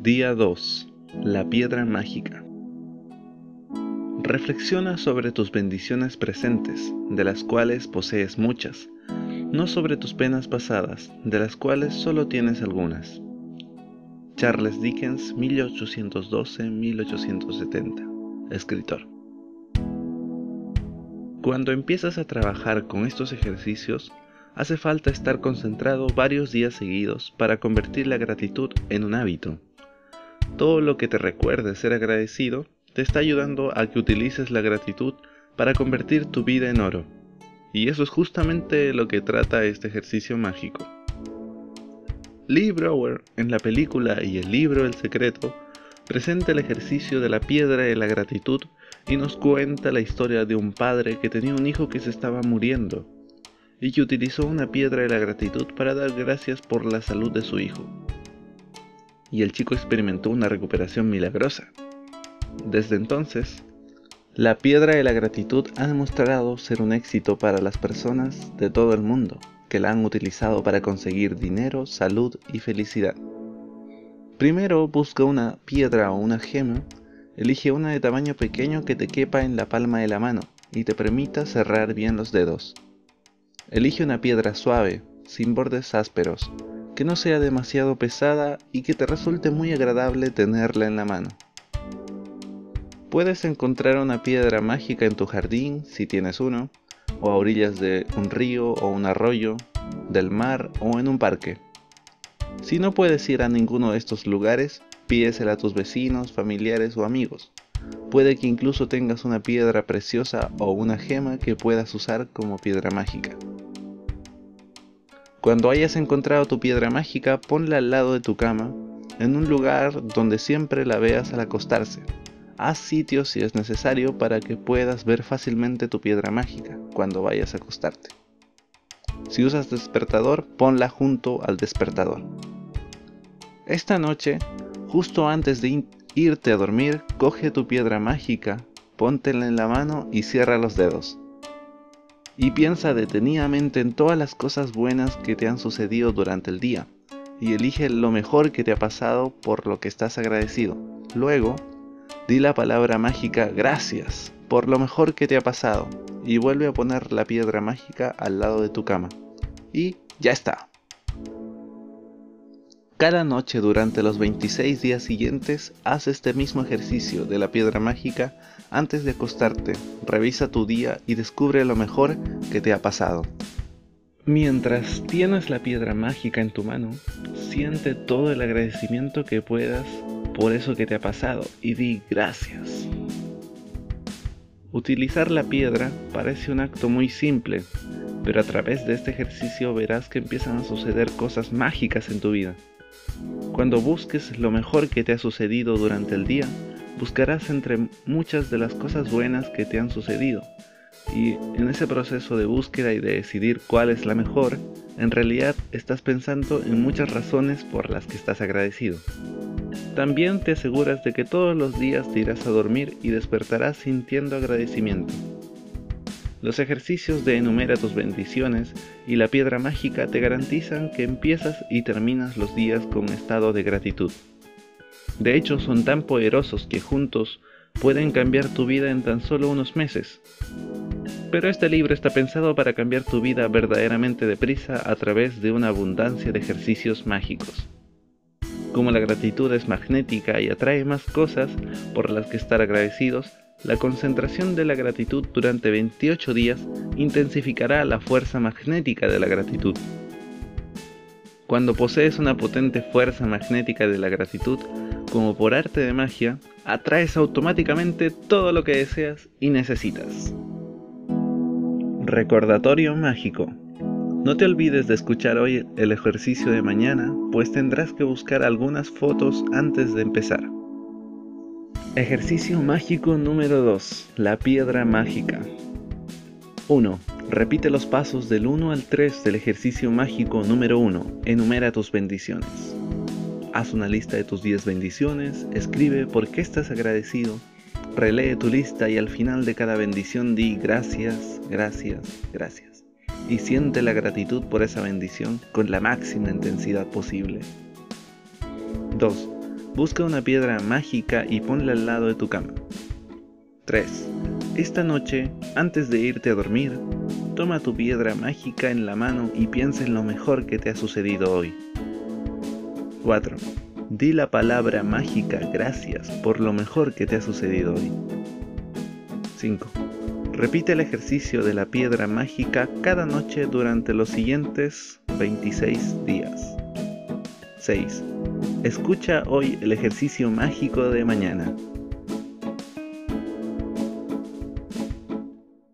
Día 2. La piedra mágica. Reflexiona sobre tus bendiciones presentes, de las cuales posees muchas, no sobre tus penas pasadas, de las cuales solo tienes algunas. Charles Dickens, 1812-1870, escritor. Cuando empiezas a trabajar con estos ejercicios, hace falta estar concentrado varios días seguidos para convertir la gratitud en un hábito. Todo lo que te recuerde ser agradecido te está ayudando a que utilices la gratitud para convertir tu vida en oro. Y eso es justamente lo que trata este ejercicio mágico. Lee Brower, en la película y el libro El Secreto, presenta el ejercicio de la piedra de la gratitud y nos cuenta la historia de un padre que tenía un hijo que se estaba muriendo y que utilizó una piedra de la gratitud para dar gracias por la salud de su hijo. Y el chico experimentó una recuperación milagrosa. Desde entonces, la piedra de la gratitud ha demostrado ser un éxito para las personas de todo el mundo que la han utilizado para conseguir dinero, salud y felicidad. Primero busca una piedra o una gema, elige una de tamaño pequeño que te quepa en la palma de la mano y te permita cerrar bien los dedos. Elige una piedra suave, sin bordes ásperos, que no sea demasiado pesada y que te resulte muy agradable tenerla en la mano. Puedes encontrar una piedra mágica en tu jardín, si tienes uno, o a orillas de un río o un arroyo, del mar o en un parque. Si no puedes ir a ninguno de estos lugares, pídesela a tus vecinos, familiares o amigos. Puede que incluso tengas una piedra preciosa o una gema que puedas usar como piedra mágica. Cuando hayas encontrado tu piedra mágica, ponla al lado de tu cama, en un lugar donde siempre la veas al acostarse. Haz sitios si es necesario para que puedas ver fácilmente tu piedra mágica cuando vayas a acostarte. Si usas despertador, ponla junto al despertador. Esta noche, justo antes de irte a dormir, coge tu piedra mágica, póntela en la mano y cierra los dedos y piensa detenidamente en todas las cosas buenas que te han sucedido durante el día y elige lo mejor que te ha pasado por lo que estás agradecido. Luego, di la palabra mágica gracias por lo mejor que te ha pasado y vuelve a poner la piedra mágica al lado de tu cama. Y ya está. Cada noche durante los 26 días siguientes haz este mismo ejercicio de la piedra mágica antes de acostarte. Revisa tu día y descubre lo mejor que te ha pasado. Mientras tienes la piedra mágica en tu mano, siente todo el agradecimiento que puedas por eso que te ha pasado y di gracias. Utilizar la piedra parece un acto muy simple, pero a través de este ejercicio verás que empiezan a suceder cosas mágicas en tu vida. Cuando busques lo mejor que te ha sucedido durante el día, buscarás entre muchas de las cosas buenas que te han sucedido. Y en ese proceso de búsqueda y de decidir cuál es la mejor, en realidad estás pensando en muchas razones por las que estás agradecido. También te aseguras de que todos los días te irás a dormir y despertarás sintiendo agradecimiento. Los ejercicios de enumera tus bendiciones y la piedra mágica te garantizan que empiezas y terminas los días con estado de gratitud. De hecho, son tan poderosos que juntos pueden cambiar tu vida en tan solo unos meses. Pero este libro está pensado para cambiar tu vida verdaderamente deprisa a través de una abundancia de ejercicios mágicos. Como la gratitud es magnética y atrae más cosas por las que estar agradecidos, la concentración de la gratitud durante 28 días intensificará la fuerza magnética de la gratitud. Cuando posees una potente fuerza magnética de la gratitud, como por arte de magia, atraes automáticamente todo lo que deseas y necesitas. Recordatorio mágico. No te olvides de escuchar hoy el ejercicio de mañana, pues tendrás que buscar algunas fotos antes de empezar. Ejercicio mágico número 2. La piedra mágica. 1. Repite los pasos del 1 al 3 del ejercicio mágico número 1. Enumera tus bendiciones. Haz una lista de tus 10 bendiciones, escribe por qué estás agradecido, relee tu lista y al final de cada bendición di gracias, gracias, gracias. Y siente la gratitud por esa bendición con la máxima intensidad posible. 2. Busca una piedra mágica y ponla al lado de tu cama. 3. Esta noche, antes de irte a dormir, toma tu piedra mágica en la mano y piensa en lo mejor que te ha sucedido hoy. 4. Di la palabra mágica gracias por lo mejor que te ha sucedido hoy. 5. Repite el ejercicio de la piedra mágica cada noche durante los siguientes 26 días. 6. Escucha hoy el ejercicio mágico de mañana.